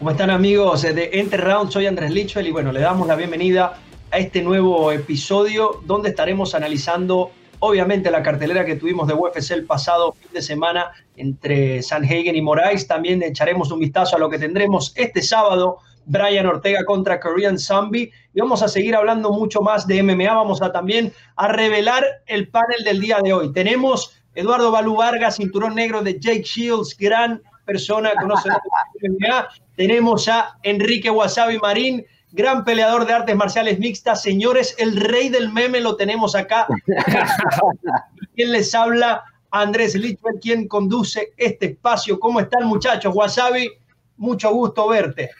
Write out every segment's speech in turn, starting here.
¿Cómo están amigos de Enter Round? Soy Andrés Lichwell y bueno, le damos la bienvenida a este nuevo episodio donde estaremos analizando obviamente la cartelera que tuvimos de UFC el pasado fin de semana entre Sanhagen y Moraes. También echaremos un vistazo a lo que tendremos este sábado, Brian Ortega contra Korean Zombie. Y vamos a seguir hablando mucho más de MMA. Vamos a también a revelar el panel del día de hoy. Tenemos Eduardo Balú Vargas, cinturón negro de Jake Shields, gran persona, conoce la MMA. Tenemos a Enrique Wasabi Marín, gran peleador de artes marciales mixtas. Señores, el rey del meme lo tenemos acá. ¿Quién les habla? Andrés Lichman, quien conduce este espacio. ¿Cómo están, muchachos? Wasabi, mucho gusto verte.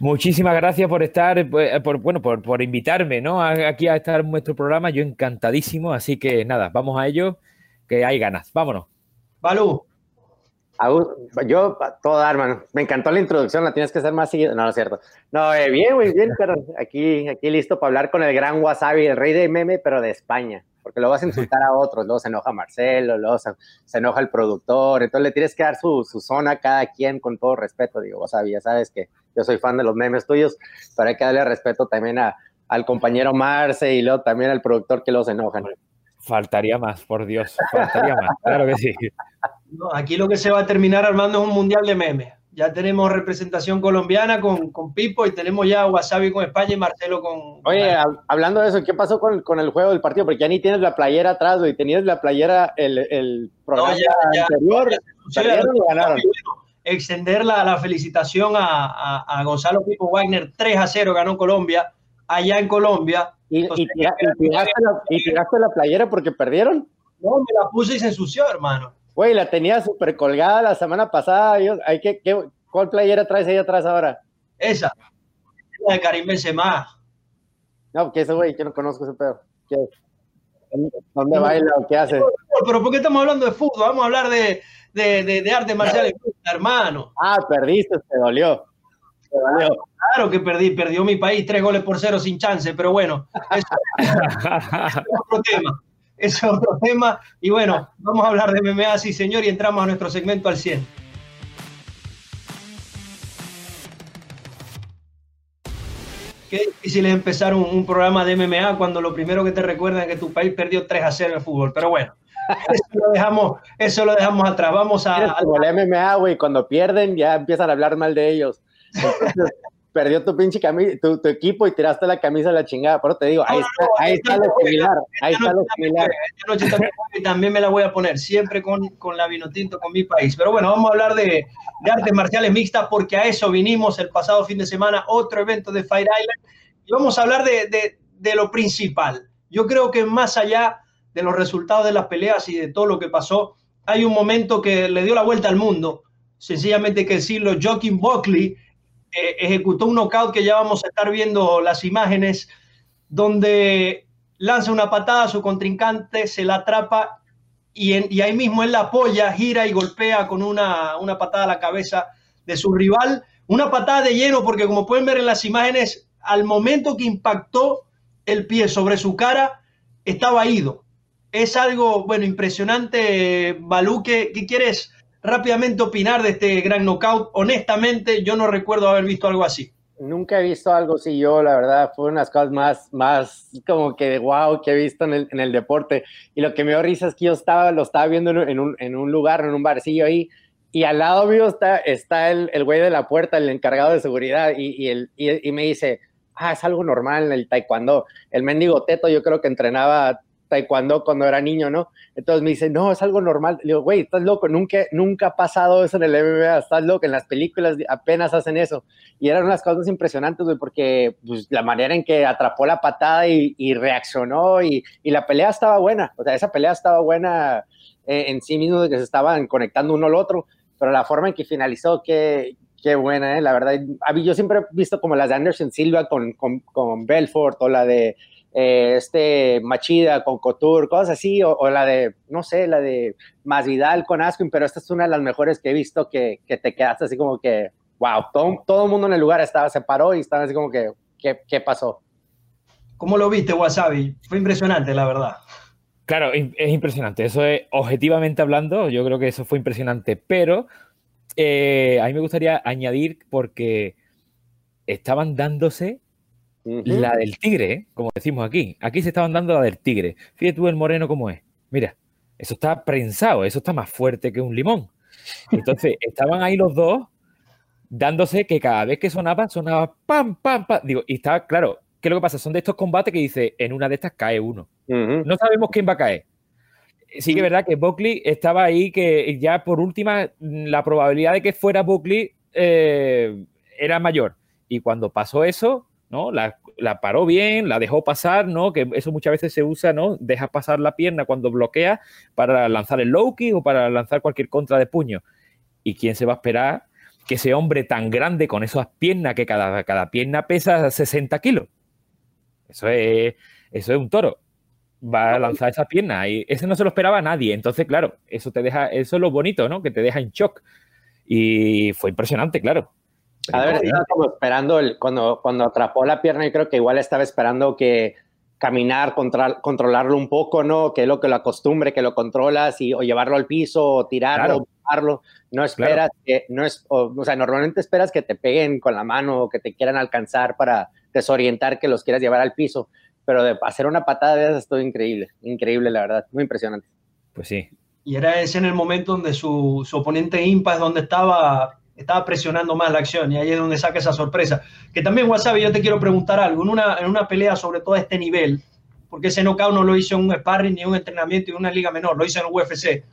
Muchísimas gracias por estar, pues, por, bueno, por, por invitarme, ¿no? Aquí a estar en nuestro programa. Yo encantadísimo, así que nada, vamos a ello, que hay ganas. Vámonos. Balú. Yo, todo hermano. Me encantó la introducción, la tienes que hacer más seguido. No, no es cierto. No, eh, bien, muy bien, pero aquí, aquí listo para hablar con el gran Wasabi, el rey de meme, pero de España. Porque lo vas a insultar a otros, luego se enoja Marcelo, luego se, enoja el productor, entonces le tienes que dar su, su, zona a cada quien con todo respeto. Digo, Wasabi, ya sabes que yo soy fan de los memes tuyos, pero hay que darle respeto también a, al compañero Marce y luego también al productor que los enojan. Faltaría más, por Dios, faltaría más, claro que sí. aquí lo que se va a terminar armando es un mundial de memes. Ya tenemos representación colombiana con, con Pipo y tenemos ya Wasabi con España y Marcelo con. Oye, hablando de eso, ¿qué pasó con, con, el juego del partido? Porque ya ni tienes la playera atrás, y Tenías la playera el, el programa anterior. ganaron. Extender la, la felicitación a, a, Gonzalo Pipo Wagner. 3 a 0 ganó Colombia, allá en Colombia. ¿Y, y, tiraste, la, ¿Y tiraste la playera porque perdieron? No, me la puse y se ensució, hermano. Güey, la tenía súper colgada la semana pasada. hay que, ¿qué, ¿Cuál playera traes ahí atrás ahora? Esa. La de Karim Benzema. No, que ese güey, que no conozco ese pedo. ¿Qué? ¿Dónde baila o qué hace? Pero, ¿por qué estamos hablando de fútbol? Vamos a hablar de, de, de, de arte marcial, hermano. Ah, perdiste, te dolió. Claro que perdí, perdió mi país tres goles por cero sin chance, pero bueno, eso es otro tema es otro tema. Y bueno, vamos a hablar de MMA, sí señor, y entramos a nuestro segmento al 100. Qué difícil es empezar un, programa de MMA cuando lo primero que te recuerdan es que tu país perdió 3 a 0 en el fútbol. Pero bueno, eso lo dejamos, eso lo dejamos atrás. Vamos a. Como el MMA, güey, cuando pierden ya empiezan a hablar mal de ellos perdió tu pinche camisa, tu, equipo y tiraste la camisa a la chingada. Pero te digo, ahí, está, ahí está, lo similar. Ahí está lo similar. Esta noche también, me la voy a poner, siempre con, con la Vinotinto, con mi país. Pero bueno, vamos a hablar de, de, artes marciales mixtas porque a eso vinimos el pasado fin de semana, otro evento de Fire Island. Y vamos a hablar de, de, de lo principal. Yo creo que más allá de los resultados de las peleas y de todo lo que pasó, hay un momento que le dio la vuelta al mundo. Sencillamente que decirlo, Joaquin Buckley eh, ejecutó un knockout que ya vamos a estar viendo las imágenes, donde lanza una patada a su contrincante, se la atrapa y, ahí mismo él la apoya, gira y golpea con una, una patada a la cabeza de su rival. Una patada de lleno, porque como pueden ver en las imágenes, al momento que impactó el pie sobre su cara, estaba ido. Es algo, bueno, impresionante, Balú. ¿Qué, qué quieres rápidamente opinar de este gran knockout. Honestamente, yo no recuerdo haber visto algo así. Nunca he visto algo así yo, la verdad, fue unas cosas más, más como que de wow que he visto en el, en el deporte. Y lo que me dio risa es que yo estaba, lo estaba viendo en un, en un lugar, en un barcillo ahí, y al lado mío está, está el, el güey de la puerta, el encargado de seguridad, y, y, el, y, y me dice, ah, es algo normal el taekwondo. El mendigo Teto yo creo que entrenaba taekwondo cuando era niño, ¿no? Entonces me dice, no, es algo normal. Le digo, güey, estás loco, nunca, nunca ha pasado eso en el MMA, estás loco, en las películas apenas hacen eso. Y eran unas cosas impresionantes, güey, porque pues, la manera en que atrapó la patada y, reaccionó y, y, la pelea estaba buena, o sea, esa pelea estaba buena eh, en sí mismo, de que se estaban conectando uno al otro, pero la forma en que finalizó, qué, qué buena, ¿eh? la verdad. Yo siempre he visto como las de Anderson Silva con, con, con Belfort o la de eh, este Machida con Couture, cosas así, o, la de, no sé, la de Masvidal con Askin, pero esta es una de las mejores que he visto que, que te quedaste así como que, wow, todo, todo el mundo en el lugar estaba, se paró y estaba así como que, ¿qué, qué pasó? ¿Cómo lo viste, Wasabi? Fue impresionante, la verdad. Claro, es impresionante. Eso es, objetivamente hablando, yo creo que eso fue impresionante, pero eh, a mí me gustaría añadir porque estaban dándose la del tigre, como decimos aquí. Aquí se estaban dando la del tigre. Fíjate tú el moreno cómo es. Mira, eso está prensado, eso está más fuerte que un limón. Entonces, estaban ahí los dos dándose que cada vez que sonaba, sonaba pam, pam, pam. Digo, y está, claro, ¿qué es lo que pasa? Son de estos combates que dice, en una de estas cae uno. No sabemos quién va a caer. Sí que es verdad que Buckley estaba ahí, que ya por última, la probabilidad de que fuera Buckley eh, era mayor. Y cuando pasó eso, ¿no? La, paró bien, la dejó pasar, ¿no? Que eso muchas veces se usa, ¿no? Dejas pasar la pierna cuando bloquea para lanzar el low kick o para lanzar cualquier contra de puño. ¿Y quién se va a esperar que ese hombre tan grande con esas piernas, que cada, cada pierna pesa 60 kilos? Eso es, eso es un toro. Va a lanzar esa pierna y ese no se lo esperaba nadie. Entonces, claro, eso te deja, eso es lo bonito, ¿no? Que te deja en shock. Y fue impresionante, claro. A ver, estaba como esperando el, cuando, cuando atrapó la pierna, y creo que igual estaba esperando que caminar, controlarlo un poco, ¿no? Que es lo que lo acostumbre, que lo controlas y o llevarlo al piso, o tirarlo, o No esperas que, no es, o, sea, normalmente esperas que te peguen con la mano o que te quieran alcanzar para desorientar que los quieras llevar al piso. Pero de hacer una patada de esas es todo increíble, increíble, la verdad, muy impresionante. Pues sí. Y era ese en el momento donde su, su oponente Impas, donde estaba estaba presionando más la acción y ahí es donde saca esa sorpresa. Que también, Wasabi, yo te quiero preguntar algo. En una, en una pelea sobre todo a este nivel, porque ese knockout no lo hizo en un sparring ni en un entrenamiento en una liga menor, lo hizo en el UFC.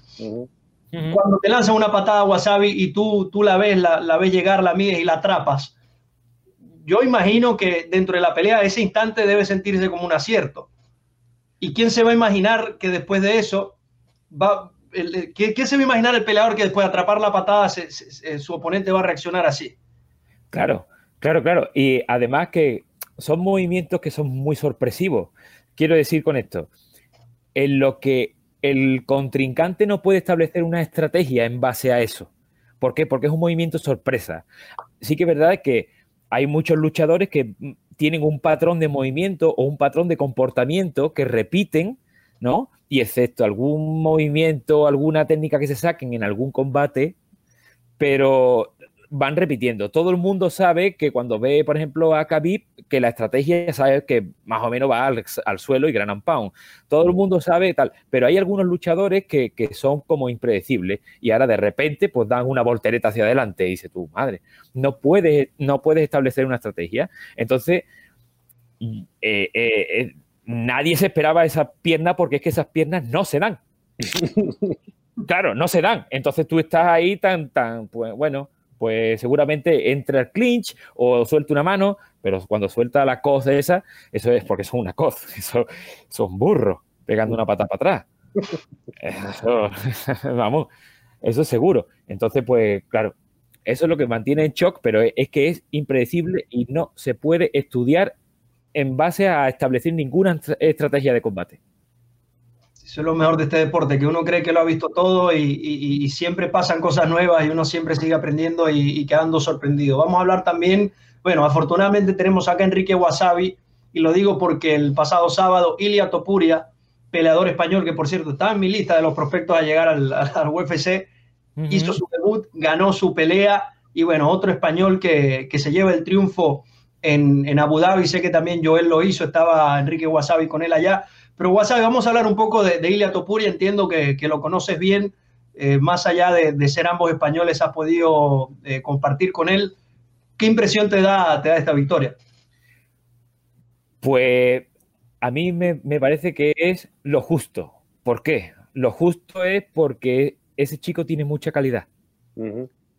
Cuando te lanzan una patada Wasabi y tú, tú la ves, la, la ves llegar, la mides y la atrapas, yo imagino que dentro de la pelea ese instante debe sentirse como un acierto. ¿Y quién se va a imaginar que después de eso va, ¿qué, se va a imaginar el peleador que después de atrapar la patada su oponente va a reaccionar así? Claro, claro, claro. Y además que son movimientos que son muy sorpresivos. Quiero decir con esto, en lo que el contrincante no puede establecer una estrategia en base a eso. ¿Por qué? Porque es un movimiento sorpresa. Sí que es verdad que hay muchos luchadores que tienen un patrón de movimiento o un patrón de comportamiento que repiten, ¿no? y excepto algún movimiento, alguna técnica que se saquen en algún combate, pero van repitiendo. Todo el mundo sabe que cuando ve, por ejemplo, a Khabib, que la estrategia sabe que más o menos va al, suelo y gran pound. Todo el mundo sabe tal, pero hay algunos luchadores que, son como impredecibles y ahora de repente pues dan una voltereta hacia adelante y dice tú, madre, no puedes, no puedes establecer una estrategia. Entonces, eh, eh, eh nadie se esperaba esa pierna porque es que esas piernas no se dan. claro, no se dan. Entonces tú estás ahí tan, tan, pues bueno, pues seguramente entra el clinch o suelta una mano, pero cuando suelta la cos de esa, eso es porque son una cos, eso son burros pegando una pata para atrás. Eso, vamos, eso es seguro. Entonces, pues claro, eso es lo que mantiene en shock, pero es que es impredecible y no se puede estudiar en base a establecer ninguna estrategia de combate. Eso es lo mejor de este deporte, que uno cree que lo ha visto todo y, siempre pasan cosas nuevas y uno siempre sigue aprendiendo y, quedando sorprendido. Vamos a hablar también, bueno, afortunadamente tenemos acá a Enrique Wasabi y lo digo porque el pasado sábado Ilia Topuria, peleador español que por cierto está en mi lista de los prospectos a llegar al, UFC, hizo su debut, ganó su pelea y bueno, otro español que, que se lleva el triunfo en, Abu Dhabi, sé que también Joel lo hizo, estaba Enrique Wasabi con él allá. Pero Wasabi, vamos a hablar un poco de, de Ilia Topuri, entiendo que, lo conoces bien, eh, más allá de, ser ambos españoles, has podido eh, compartir con él. ¿Qué impresión te da, te da esta victoria? Pues a mí me, parece que es lo justo. ¿Por qué? Lo justo es porque ese chico tiene mucha calidad.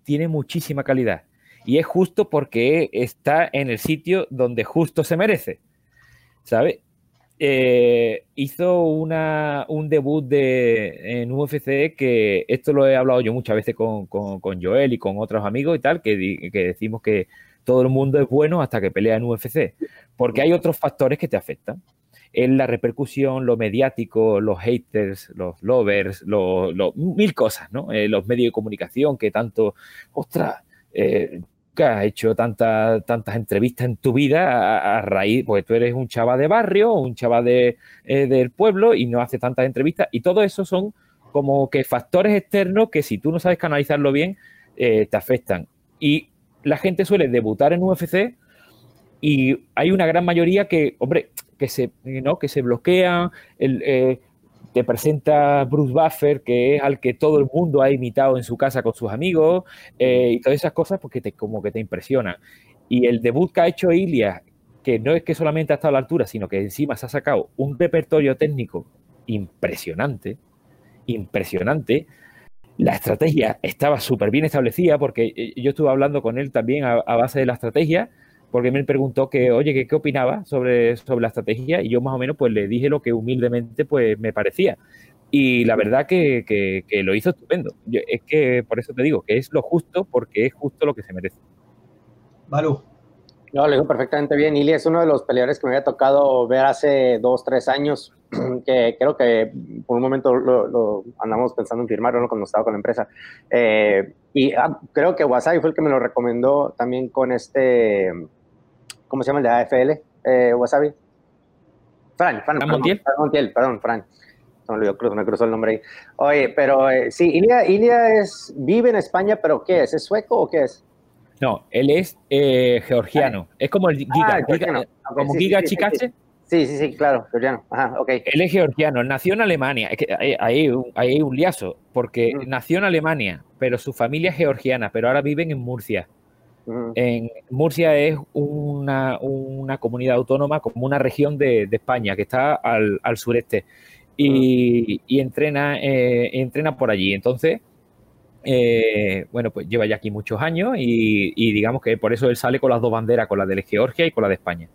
Tiene muchísima calidad y es justo porque está en el sitio donde justo se merece, ¿sabe? Eh, hizo una, un debut de, en UFC que esto lo he hablado yo muchas veces con, Joel y con otros amigos y tal, que, que, decimos que todo el mundo es bueno hasta que pelea en UFC, porque hay otros factores que te afectan. Es la repercusión, lo mediático, los haters, los lovers, los, mil cosas, ¿no? Eh, los medios de comunicación que tanto, ostras, eh, que has hecho tantas tantas entrevistas en tu vida a, raíz, pues tú eres un chaval de barrio, un chaval de, eh, del pueblo y no hace tantas entrevistas y todo eso son como que factores externos que si tú no sabes canalizarlo bien, eh, te afectan. Y la gente suele debutar en UFC y hay una gran mayoría que, hombre, que se, ¿no? que se bloquean, te presenta Bruce Buffer, que es al que todo el mundo ha imitado en su casa con sus amigos, eh, y todas esas cosas porque te, como que te impresionan. Y el debut que ha hecho Ilia, que no es que solamente ha estado a la altura, sino que encima se ha sacado un repertorio técnico impresionante, impresionante. La estrategia estaba súper bien establecida porque eh, yo estuve hablando con él también a, base de la estrategia, porque me preguntó que, oye, ¿qué, qué opinaba sobre, sobre la estrategia? Y yo más o menos pues le dije lo que humildemente pues me parecía. Y la verdad que, que, lo hizo estupendo. es que por eso te digo que es lo justo porque es justo lo que se merece. Vale. No, lo dijo perfectamente bien. Ili es uno de los peleadores que me había tocado ver hace dos, tres años, que creo que por un momento lo, andamos pensando en firmarlo cuando estaba con la empresa. Eh, y ah, creo que Wasabi fue el que me lo recomendó también con este, ¿cómo se llama el de AFL? Eh, Wasabi. Fran, Fran, Fran Montiel. Fran Montiel, perdón, Fran. No me, me cruzó el nombre ahí. Oye, pero eh, sí, Ilia, Ilia es, vive en España, pero ¿qué es? ¿Es sueco o qué es? No, él es eh, georgiano. Es como el Giga. Ah, Giga como Giga sí, Sí, sí, sí, claro, georgiano. Ajá, ok. Él es georgiano, nació en Alemania. Es que hay, hay, un liazo, porque mm. nació en Alemania, pero su familia es georgiana, pero ahora viven en Murcia. En Murcia es una, una, comunidad autónoma, como una región de, de España que está al, al sureste. Y, y entrena, eh, entrena por allí. Entonces, eh, bueno, pues lleva ya aquí muchos años y, digamos que por eso él sale con las dos banderas, con la de Georgia y con la de España.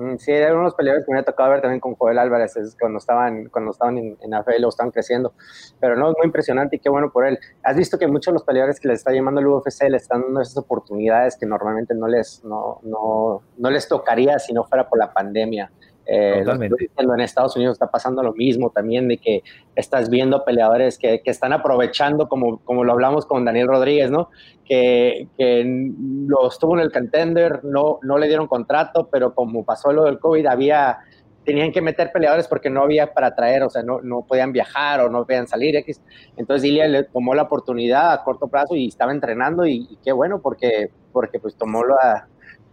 Mm, sí, hay unos peleadores que me ha tocado ver también con Joel Álvarez cuando estaban, cuando estaban en, en AFL o estaban creciendo. Pero no, es muy impresionante y qué bueno por él. Has visto que muchos de los peleadores que les está llamando el UFC le están dando esas oportunidades que normalmente no les, no, no, no les tocaría si no fuera por la pandemia. Eh, en Estados Unidos está pasando lo mismo también, de que estás viendo peleadores que, que están aprovechando, como, como lo hablamos con Daniel Rodríguez, ¿no? Que, que lo estuvo en el contender, no, no le dieron contrato, pero como pasó lo del COVID, había, tenían que meter peleadores porque no había para traer, o sea, no, no podían viajar o no podían salir, X. Entonces Ilia le tomó la oportunidad a corto plazo y estaba entrenando y, qué bueno, porque, porque pues tomó la,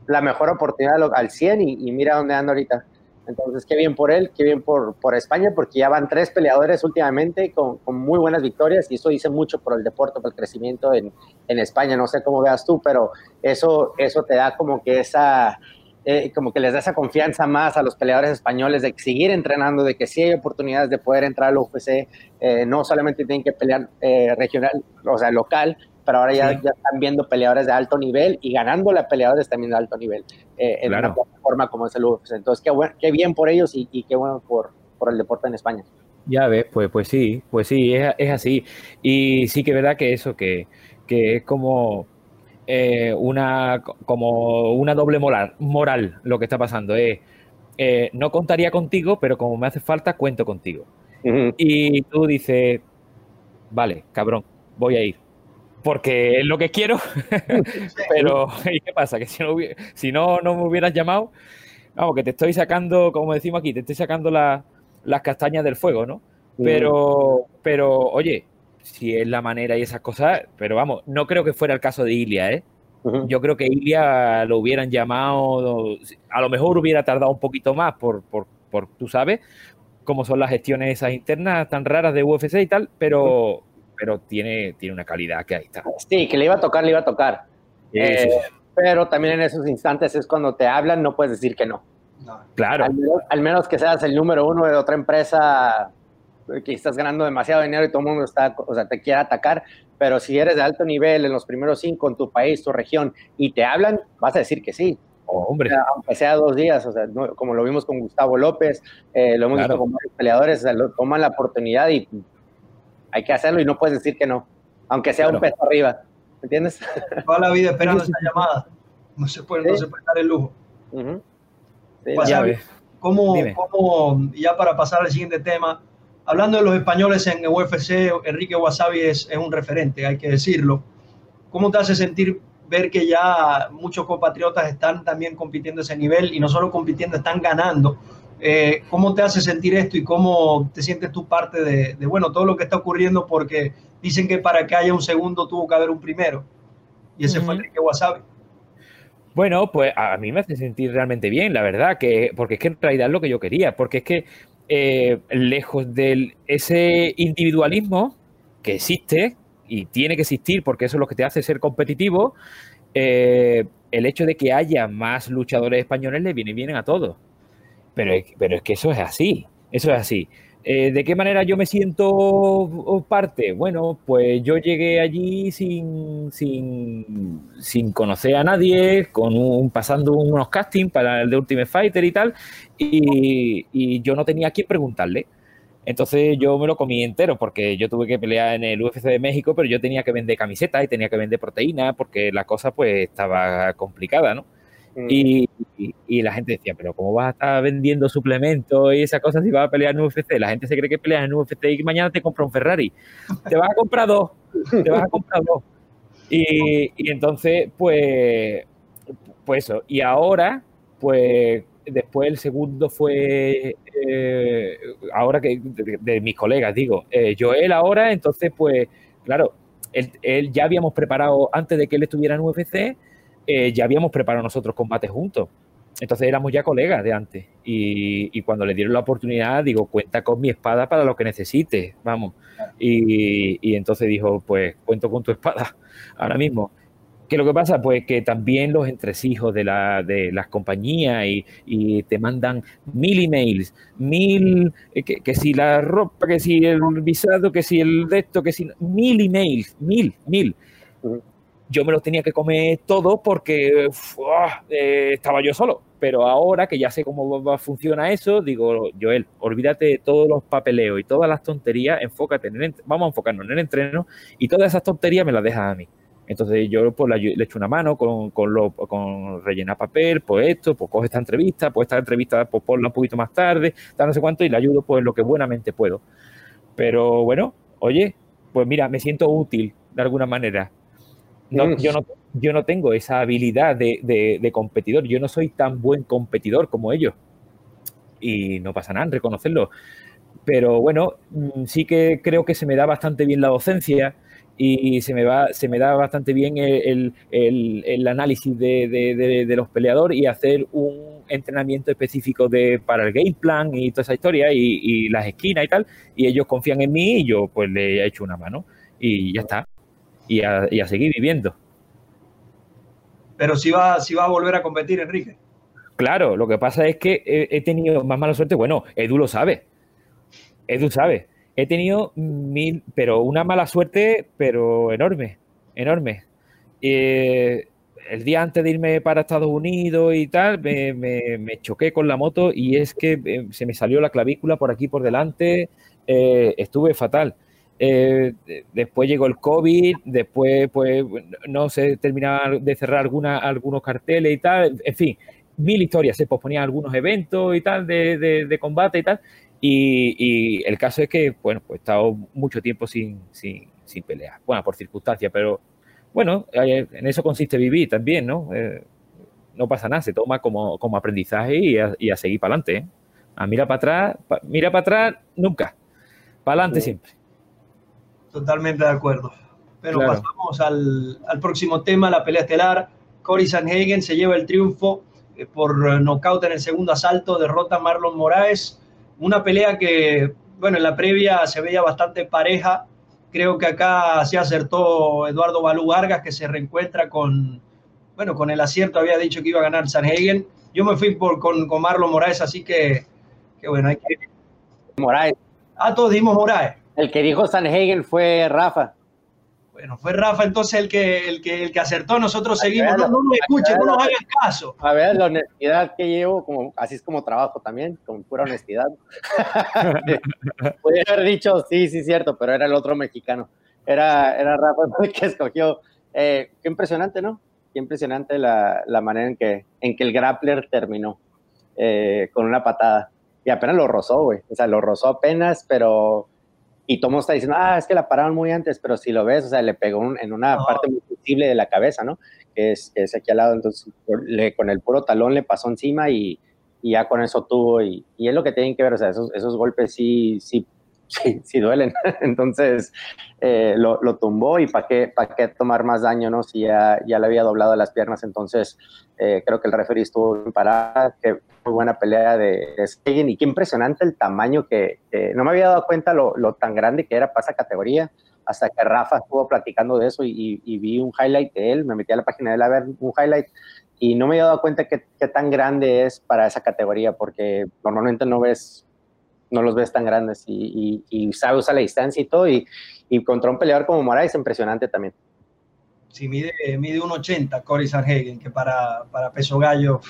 la mejor oportunidad al 100 y, y mira dónde anda ahorita. Entonces, qué bien por él, qué bien por, por España, porque ya van tres peleadores últimamente con, con, muy buenas victorias y eso dice mucho por el deporte, por el crecimiento en, en España. No sé cómo veas tú, pero eso, eso te da como que esa, eh, como que les da esa confianza más a los peleadores españoles de seguir entrenando, de que sí hay oportunidades de poder entrar al UFC, eh, no solamente tienen que pelear eh, regional, o sea, local, pero ahora ya, ya, están viendo peleadores de alto nivel y ganándole a peleadores también de alto nivel eh, en una plataforma como es el UFC. Entonces, qué, bueno, qué bien por ellos y, qué bueno por, por, el deporte en España. Ya ves, pues, pues sí, pues sí, es, es así. Y sí que es verdad que eso, que, que es como eh, una, como una doble moral, moral lo que está pasando. Es, eh, no contaría contigo, pero como me hace falta, cuento contigo. Y tú dices, vale, cabrón, voy a ir porque es lo que quiero, pero ¿y qué pasa? Que si no, si no, no me hubieras llamado, vamos, que te estoy sacando, como decimos aquí, te estoy sacando las castañas del fuego, ¿no? Pero, pero, oye, si es la manera y esas cosas, pero vamos, no creo que fuera el caso de Ilia, ¿eh? Yo creo que Ilia lo hubieran llamado, a lo mejor hubiera tardado un poquito más por, por, por tú sabes, cómo son las gestiones esas internas tan raras de UFC y tal, pero, pero tiene, tiene una calidad que ahí está. Sí, que le iba a tocar, le iba a tocar. Eh, pero también en esos instantes es cuando te hablan, no puedes decir que no. Claro. Al menos, que seas el número uno de otra empresa que estás ganando demasiado dinero y todo el mundo está, o sea, te quiere atacar, pero si eres de alto nivel en los primeros cinco en tu país, tu región, y te hablan, vas a decir que sí. Oh, hombre. aunque sea dos días, o sea, como lo vimos con Gustavo López, eh, lo hemos visto con varios peleadores, toman la oportunidad y hay que hacerlo y no puedes decir que no, aunque sea un peso arriba, ¿entiendes? Toda la vida esperando esa llamada, no se puede, no se puede dar el lujo. ya, ¿cómo, ¿cómo, ya para pasar al siguiente tema, hablando de los españoles en UFC, Enrique Wasabi es, es un referente, hay que decirlo. ¿Cómo te hace sentir ver que ya muchos compatriotas están también compitiendo a ese nivel y no solo compitiendo, están ganando? Eh, ¿Cómo te hace sentir esto y cómo te sientes tú parte de, bueno, todo lo que está ocurriendo? Porque dicen que para que haya un segundo tuvo que haber un primero. Y ese fue Enrique Wasabi. Bueno, pues a mí me hace sentir realmente bien, la verdad, que porque es que en realidad es lo que yo quería, porque es que eh, lejos de ese individualismo que existe y tiene que existir porque eso es lo que te hace ser competitivo, eh, el hecho de que haya más luchadores españoles le viene bien a todos. Pero, pero es que eso es así, eso es así. Eh, ¿De qué manera yo me siento parte? Bueno, pues yo llegué allí sin, sin, conocer a nadie, con un, pasando unos castings para el de Ultimate Fighter y tal, y, yo no tenía a quién preguntarle. Entonces yo me lo comí entero porque yo tuve que pelear en el UFC de México, pero yo tenía que vender camisetas y tenía que vender proteínas porque la cosa pues estaba complicada, ¿no? Mm. Y, la gente decía, pero ¿cómo vas a estar vendiendo suplementos y esas cosas si vas a pelear en UFC? La gente se cree que peleas en UFC y mañana te compra un Ferrari. Te vas a comprar dos, te vas a comprar dos. Y, entonces, pues, pues eso. Y ahora, pues después el segundo fue, eh, ahora que de, mis colegas, digo, eh, Joel ahora, entonces, pues, claro, él, él, ya habíamos preparado, antes de que él estuviera en UFC, eh, ya habíamos preparado nosotros combates juntos. Entonces éramos ya colegas de antes. Y, cuando le dieron la oportunidad, digo, cuenta con mi espada para lo que necesites, vamos. Y, entonces dijo, pues cuento con tu espada ahora mismo. ¿Qué lo que pasa? Pues que también los entresijos de, de las compañías y, te mandan mil emails, mil, eh, que, si la ropa, que si el visado, que si el de esto, que si mil emails, mil, mil yo me los tenía que comer todos porque eh, estaba yo solo. Pero ahora que ya sé cómo funciona eso, digo, Joel, olvídate de todos los papeleos y todas las tonterías, enfócate en el, vamos a enfocarnos en el entreno y todas esas tonterías me las dejas a mí. Entonces yo pues, le, echo una mano con, con, lo, con rellenar papel, pues esto, pues coge esta entrevista, pues esta entrevista pues ponla un poquito más tarde, tal no sé cuánto, y le ayudo pues lo que buenamente puedo. Pero bueno, oye, pues mira, me siento útil de alguna manera yo, no, yo no tengo esa habilidad de, competidor, yo no soy tan buen competidor como ellos. Y no pasa nada en reconocerlo. Pero bueno, mm, sí que creo que se me da bastante bien la docencia y se me, va, se me da bastante bien el, análisis de, los peleadores y hacer un entrenamiento específico de, para el game plan y toda esa historia y, y las esquinas y tal. Y ellos confían en mí y yo pues le he hecho una mano y ya está y a, seguir viviendo. Pero si va, si va a volver a competir, Enrique. Claro, lo que pasa es que he, tenido más mala suerte. Bueno, Edu lo sabe. Edu sabe. He tenido mil, pero una mala suerte, pero enorme, enorme. Eh, el día antes de irme para Estados Unidos y tal, me, choqué con la moto y es que eh, se me salió la clavícula por aquí por delante. Eh, estuve fatal. Eh, después llegó el COVID, después pues no se terminaba de cerrar alguna, algunos carteles y tal, en fin, mil historias, se posponían algunos eventos y tal de, combate y tal, y, el caso es que, bueno, pues he estado mucho tiempo sin, sin, sin pelear, bueno, por circunstancias, pero bueno, eh, en eso consiste vivir también, ¿no? Eh, no pasa nada, se toma como, como aprendizaje y a, seguir para adelante. A mira para atrás, mira para atrás, nunca. Para adelante siempre. Totalmente de acuerdo. Pero pasamos al, próximo tema, la pelea estelar. Cory Sanhagen se lleva el triunfo eh, por nocaut en el segundo asalto, derrota a Marlon Moraes. Una pelea que, bueno, en la previa se veía bastante pareja. Creo que acá se acertó Eduardo Balú Vargas, que se reencuentra con, bueno, con el acierto, había dicho que iba a ganar Sanhagen. Yo me fui por, con, con Marlon Moraes, así que, que bueno, hay que... Moraes. Ah, todos dimos Moraes. El que dijo Sanhagen fue Rafa. Bueno, fue Rafa entonces el que, el que, el que acertó, nosotros seguimos, no, no nos escuchen, no nos hagan caso. A ver, la honestidad que llevo, como, así es como trabajo también, con pura honestidad. Podría haber dicho, sí, sí, cierto, pero era el otro mexicano. Era, era Rafa el que escogió. Eh, qué impresionante, ¿no? Qué impresionante la, la, manera en que, en que el grappler terminó eh, con una patada. Y apenas lo rozó, güey. O sea, lo rozó apenas, pero y Tomo está diciendo, ah, es que la pararon muy antes, pero si lo ves, o sea, le pegó en una parte muy sensible de la cabeza, ¿no? Que es, es aquí al lado, entonces le, con el puro talón le pasó encima y, y ya con eso tuvo, y, y, es lo que tienen que ver, o sea, esos, esos golpes sí, sí sí, sí duelen. Entonces eh, lo, tumbó y para qué, para qué tomar más daño, ¿no? Si ya, ya le había doblado las piernas. Entonces eh, creo que el referee estuvo en parada, que muy buena pelea de, de y qué impresionante el tamaño que, no me había dado cuenta lo, lo, tan grande que era para esa categoría. Hasta que Rafa estuvo platicando de eso y, y, vi un highlight de él, me metí a la página de él a ver un highlight y no me había dado cuenta qué tan grande es para esa categoría, porque normalmente no ves no los ves tan grandes y, sabe usar la distancia y todo. Y, contra un peleador como Moraes, impresionante también. Sí, mide, mide 1,80 Cory Sanhagen, que para, para peso gallo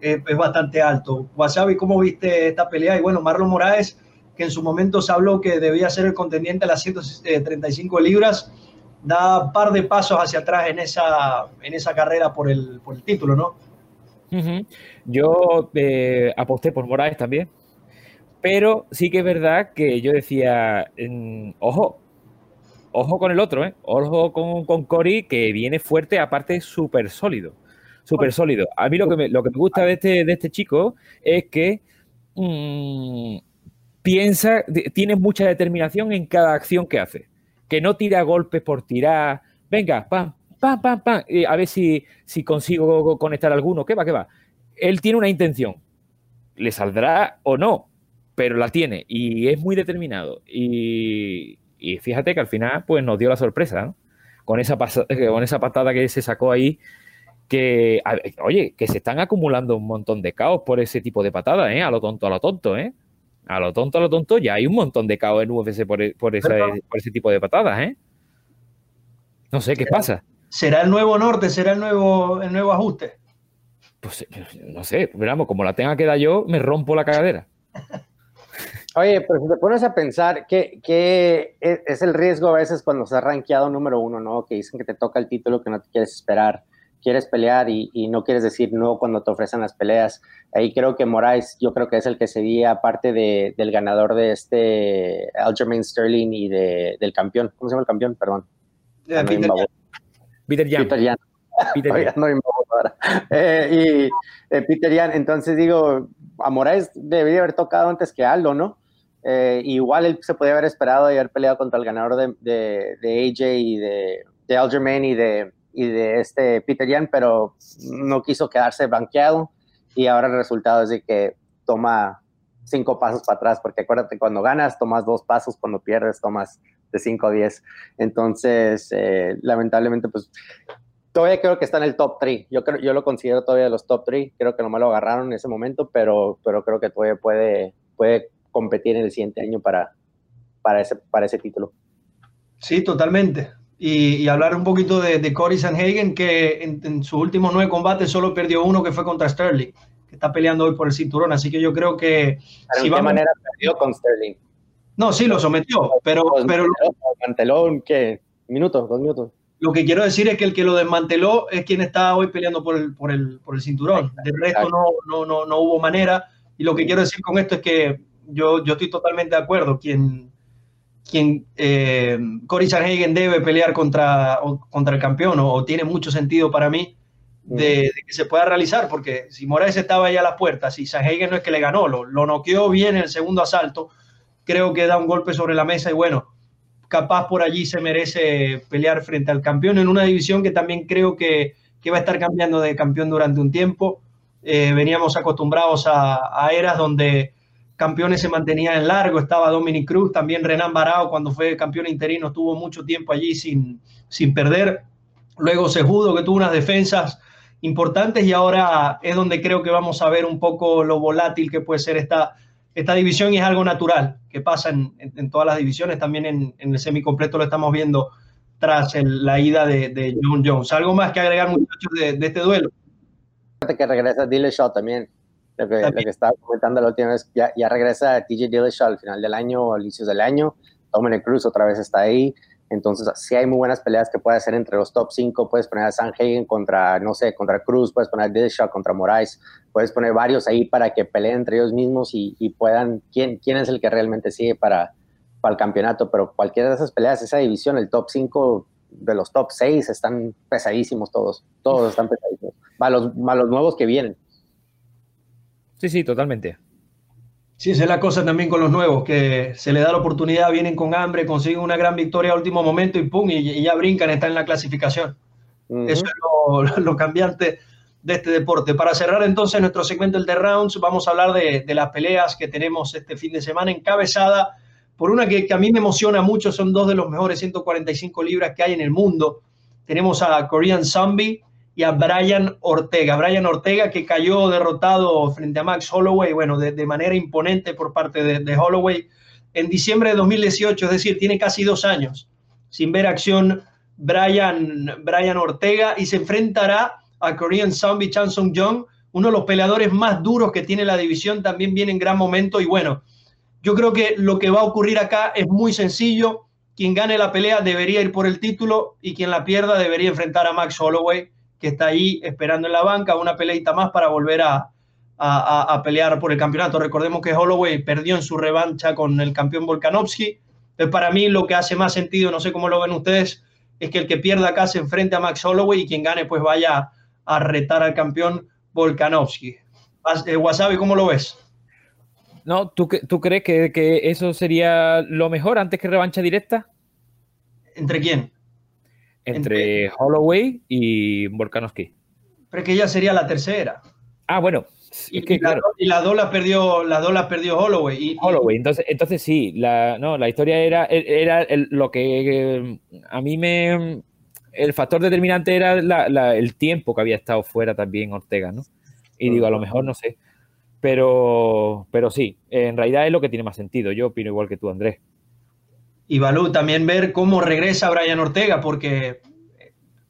es, bastante alto. Wasabi, ¿cómo viste esta pelea? Y bueno, Marlon Moraes, que en su momento se habló que debía ser el contendiente a las 135 libras, da un par de pasos hacia atrás en esa, en esa carrera por el, por el título, ¿no? Yo eh, aposté por Moraes también, pero sí que es verdad que yo decía, ojo, ojo con el otro, ¿eh? ojo con, con Cory, que viene fuerte, aparte súper sólido. Súper sólido. A mí lo que me, lo que me gusta de este, de este chico es que mm, piensa, tiene mucha determinación en cada acción que hace. Que no tira golpes por tirar. Venga, pam, pam, pam, pam. a ver si, si consigo conectar alguno. ¿Qué va, qué va? Él tiene una intención. ¿Le saldrá o no? Pero la tiene y es muy determinado. Y, fíjate que al final pues nos dio la sorpresa, Con esa, con esa patada que se sacó ahí, que, oye, que se están acumulando un montón de caos por ese tipo de patadas, ¿eh? A lo tonto, a lo tonto, ¿eh? A lo tonto, a lo tonto, ya hay un montón de caos en UFC por, e, por, ese, tipo de patadas, ¿eh? No sé, ¿qué pasa? ¿Será el nuevo norte? ¿Será el nuevo, el nuevo ajuste? Pues no sé, veamos, como la tenga que dar yo, me rompo la cagadera. Oye, pero si te pones a pensar que, e, es el riesgo a veces cuando se ha rankeado número uno, ¿no? Que dicen que te toca el título que no te quieres esperar, quieres pelear y, no quieres decir no cuando te ofrecen las peleas. Ahí creo que Moraes, yo creo que es el que sería aparte de, del ganador de este Aljamain Sterling y de, del campeón. ¿Cómo se llama el campeón? Perdón. Peter, Peter Jan. Peter Jan. Peter No eh, y eh, Peter Jan, entonces digo, a debería haber tocado antes que Aldo, ¿no? Eh, igual él se podía haber esperado y haber peleado contra el ganador de, de, AJ y de, de Algermain y de, y de este Peter Yan, pero no quiso quedarse banqueado y ahora el resultado es de que toma cinco pasos para atrás, porque acuérdate, cuando ganas tomas dos pasos, cuando pierdes tomas de cinco a diez. Entonces, eh, lamentablemente, pues todavía creo que está en el top 3. Yo, creo, yo lo considero todavía de los top 3. Creo que nomás lo agarraron en ese momento, pero, pero creo que todavía puede, puede competir en el siguiente año para, para, ese, para ese título. Sí, totalmente. Y, hablar un poquito de, de Cory Sanhagen, que en, sus últimos nueve combates solo perdió uno que fue contra Sterling, que está peleando hoy por el cinturón. Así que yo creo que. ¿De si qué manera perdió con Sterling? No, sí, lo sometió, pero. pero desmanteló, ¿qué? ¿Minutos? ¿Dos minutos? Lo que quiero decir es que el que lo desmanteló es quien está hoy peleando por el, por el, por el cinturón. Del resto no, no, no, no hubo manera. Y lo que quiero decir con esto es que yo, yo estoy totalmente de acuerdo. Quien, quien eh, Cory Sanhagen debe pelear contra, contra el campeón o, tiene mucho sentido para mí de, que se pueda realizar, porque si Moraes estaba ya a las puertas y Sanhagen no es que le ganó, lo, lo noqueó bien en el segundo asalto, creo que da un golpe sobre la mesa y bueno, capaz por allí se merece pelear frente al campeón en una división que también creo que, que va a estar cambiando de campeón durante un tiempo. Eh, veníamos acostumbrados a, a eras donde campeones se mantenían en largo, estaba Dominic Cruz, también Renan Barao cuando fue campeón interino estuvo mucho tiempo allí sin, sin perder, luego Sejudo que tuvo unas defensas importantes y ahora es donde creo que vamos a ver un poco lo volátil que puede ser esta, esta división y es algo natural que pasa en, en, todas las divisiones, también en, en el semicompleto lo estamos viendo tras la ida de, de, John Jones. ¿Algo más que agregar muchachos de, de este duelo? Que regresa Dillashaw también lo que, estaba comentando la última vez, ya, ya regresa TJ Dillashaw al final del año o al inicio del año, Dominic Cruz otra vez está ahí, entonces sí hay muy buenas peleas que puede hacer entre los top 5, puedes poner a Sanhagen contra, no sé, contra Cruz, puedes poner a Dillashaw contra Moraes, puedes poner varios ahí para que peleen entre ellos mismos y, puedan, ¿quién, quién es el que realmente sigue para, para el campeonato, pero cualquiera de esas peleas, esa división, el top 5 de los top 6 están pesadísimos todos, todos están pesadísimos, los nuevos que vienen. Sí, sí, totalmente. Sí, esa es la cosa también con los nuevos, que se les da la oportunidad, vienen con hambre, consiguen una gran victoria a último momento y pum, y, ya brincan, están en la clasificación. Eso es lo, cambiante de este deporte. Para cerrar entonces nuestro segmento el de rounds, vamos a hablar de, las peleas que tenemos este fin de semana encabezada por una que, que, a mí me emociona mucho, son dos de los mejores 145 libras que hay en el mundo. Tenemos a Korean Zombie y a Brian Ortega. Brian Ortega que cayó derrotado frente a Max Holloway, bueno, de, manera imponente por parte de, Holloway en diciembre de 2018, es decir, tiene casi dos años sin ver acción Brian, Brian Ortega y se enfrentará a Korean Zombie Chan Sung Jung, uno de los peleadores más duros que tiene la división, también viene en gran momento y bueno, yo creo que lo que va a ocurrir acá es muy sencillo. Quien gane la pelea debería ir por el título y quien la pierda debería enfrentar a Max Holloway que está ahí esperando en la banca, una peleita más para volver a, a, pelear por el campeonato. Recordemos que Holloway perdió en su revancha con el campeón Volkanovski. Entonces, para mí lo que hace más sentido, no sé cómo lo ven ustedes, es que el que pierda acá se enfrente a Max Holloway y quien gane pues vaya a retar al campeón Volkanovski. Eh, Wasabi, ¿cómo lo ves? No, ¿tú, tú crees que, que, eso sería lo mejor antes que revancha directa? ¿Entre quién? Entre, Holloway y Volkanovski. Pero es que ya sería la tercera. Ah, bueno. y, claro. y la dos la perdió, la dos la perdió Holloway. Y, Holloway, entonces, entonces sí, la, no, la historia era, era lo que a mí me. El factor determinante era el tiempo que había estado fuera también Ortega, ¿no? Y digo, a lo mejor no sé. Pero, pero sí, en realidad es lo que tiene más sentido. Yo opino igual que tú, Andrés y Balú, también ver cómo regresa Brian Ortega, porque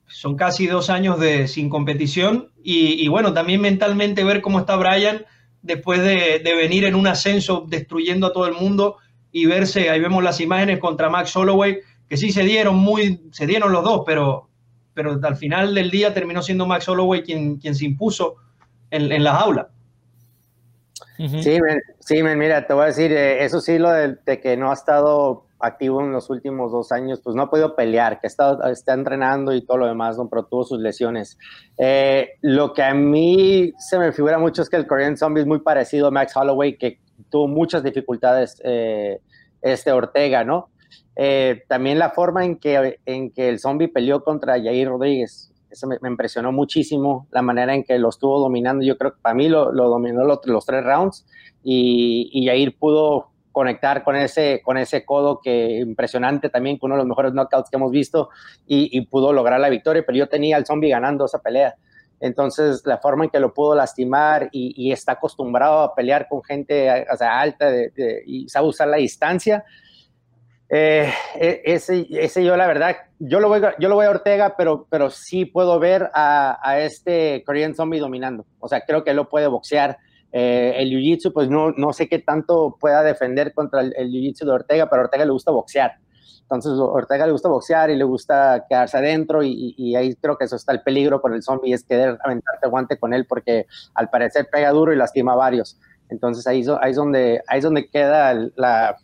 son casi dos años de, sin competición y, bueno, también mentalmente ver cómo está Brian después de, venir en un ascenso destruyendo a todo el mundo y verse, ahí vemos las imágenes contra Max Holloway, que sí se dieron muy, se dieron los dos, pero, pero al final del día terminó siendo Max Holloway quien, quien se impuso en, en la jaula. Sí, sí, mira, te voy a decir, eh, eso sí, lo de, que no ha estado activo en los últimos dos años, pues no ha podido pelear, que está, está entrenando y todo lo demás, ¿no? pero tuvo sus lesiones. Eh, lo que a mí se me figura mucho es que el Korean Zombie es muy parecido a Max Holloway, que tuvo muchas dificultades eh, este Ortega, ¿no? Eh, también la forma en que, en que el Zombie peleó contra Jair Rodríguez, eso me, impresionó muchísimo, la manera en que lo estuvo dominando, yo creo que para mí lo, dominó los, los, tres rounds y, y Jair pudo conectar con ese, con ese codo que impresionante también, con uno de los mejores knockouts que hemos visto y, pudo lograr la victoria, pero yo tenía al zombie ganando esa pelea. Entonces, la forma en que lo pudo lastimar y, está acostumbrado a pelear con gente alta y sabe usar la distancia, eh, e, ese, ese, yo la verdad, yo lo voy, yo lo voy a Ortega, pero, pero sí puedo ver a, a este Korean Zombie dominando. O sea, creo que lo puede boxear eh, el jiu-jitsu, pues no, no sé qué tanto pueda defender contra el, jiu-jitsu de Ortega, pero Ortega le gusta boxear. Entonces, a Ortega le gusta boxear y le gusta quedarse adentro y, ahí creo que eso está el peligro con el zombie, es querer aventarte guante con él porque al parecer pega duro y lastima a varios. Entonces, ahí, ahí, es, donde, ahí es donde queda la...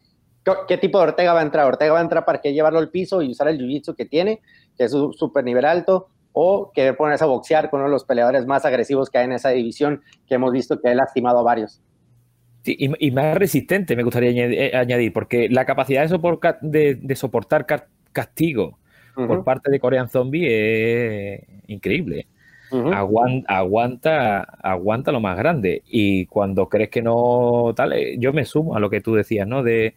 ¿Qué tipo de Ortega va a entrar? Ortega va a entrar para que llevarlo al piso y usar el jiu-jitsu que tiene, que es un super nivel alto, o querer ponerse a boxear con uno de los peleadores más agresivos que hay en esa división, que hemos visto que ha lastimado a varios. Sí, y, más resistente, me gustaría eh, añadir, porque la capacidad de, soportar, de, soportar castigo por parte de Korean Zombie es increíble. aguanta, aguanta, aguanta lo más grande. Y cuando crees que no, tal, eh, yo me sumo a lo que tú decías, ¿no? De,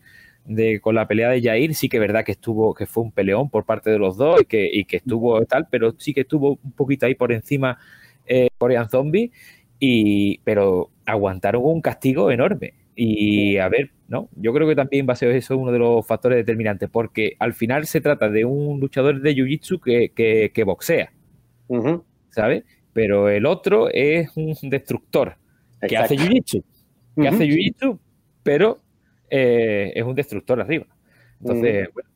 de, con la pelea de Jair, sí que es verdad que estuvo, que fue un peleón por parte de los dos y que, y que estuvo tal, pero sí que estuvo un poquito ahí por encima eh, Korean Zombie, y, pero aguantaron un castigo enorme. Y a ver, ¿no? Yo creo que también va a ser eso uno de los factores determinantes, porque al final se trata de un luchador de Jiu-Jitsu que, que, boxea, ¿sabes? Pero el otro es un destructor que hace Jiu-Jitsu, que hace Jiu-Jitsu, pero eh, es un destructor arriba. Entonces, bueno,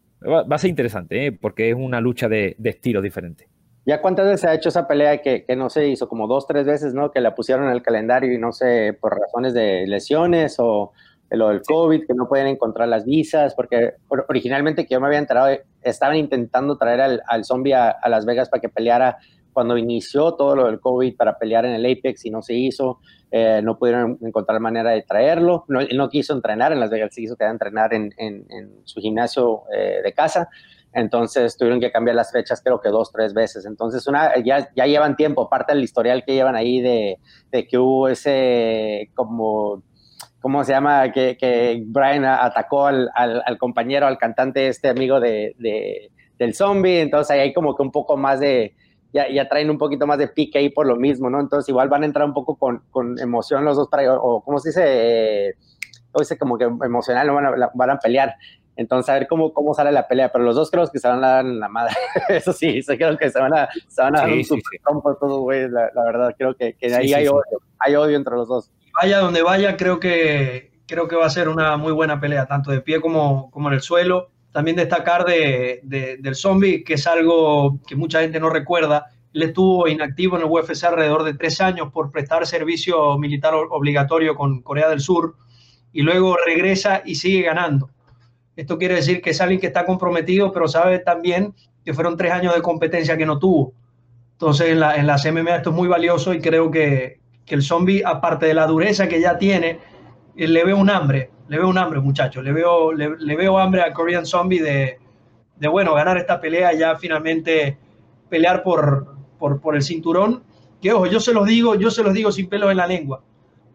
va, a ser interesante, ¿eh? porque es una lucha de, de estilos diferentes. ¿Ya cuántas veces se ha hecho esa pelea que, que, no se hizo? Como dos, tres veces, ¿no? Que la pusieron en el calendario y no sé, por razones de lesiones o lo del COVID, que no pueden encontrar las visas, porque originalmente que yo me había enterado, estaban intentando traer al, al zombie a, Las Vegas para que peleara cuando inició todo lo del COVID para pelear en el Apex y no se hizo, eh, no pudieron encontrar manera de traerlo, no, él no quiso entrenar en Las Vegas, se quiso quedar a entrenar en, en, su gimnasio eh, de casa, entonces tuvieron que cambiar las fechas creo que dos, tres veces, entonces una, ya, ya llevan tiempo, parte del historial que llevan ahí de, de que hubo ese como ¿cómo se llama? Que, que Brian atacó al, al, al, compañero, al cantante, este amigo de, de, del zombie, entonces ahí hay como que un poco más de, ya, ya, traen un poquito más de pique ahí por lo mismo, ¿no? Entonces igual van a entrar un poco con, con emoción los dos, para, o ¿cómo se dice? Eh, dice como que emocional, van a, van a pelear. Entonces, a ver cómo, cómo sale la pelea. Pero los dos creo que se van a dar la madre. Eso sí, creo que se van a, se van a dar un super sí. todos, güey. La, la, verdad, creo que, que ahí hay odio. Hay odio entre los dos. Vaya donde vaya, creo que, creo que va a ser una muy buena pelea, tanto de pie como, como en el suelo también destacar de, de, del zombie, que es algo que mucha gente no recuerda. Él estuvo inactivo en el UFC alrededor de tres años por prestar servicio militar obligatorio con Corea del Sur y luego regresa y sigue ganando. Esto quiere decir que es alguien que está comprometido, pero sabe también que fueron tres años de competencia que no tuvo. Entonces en, la, en las MMA esto es muy valioso y creo que, que el zombie, aparte de la dureza que ya tiene, le ve un hambre le veo un hambre, muchachos. Le veo, le, le, veo hambre a Korean Zombie de, de, bueno, ganar esta pelea, ya finalmente pelear por, por, por, el cinturón. Que ojo, yo se los digo, yo se los digo sin pelo en la lengua.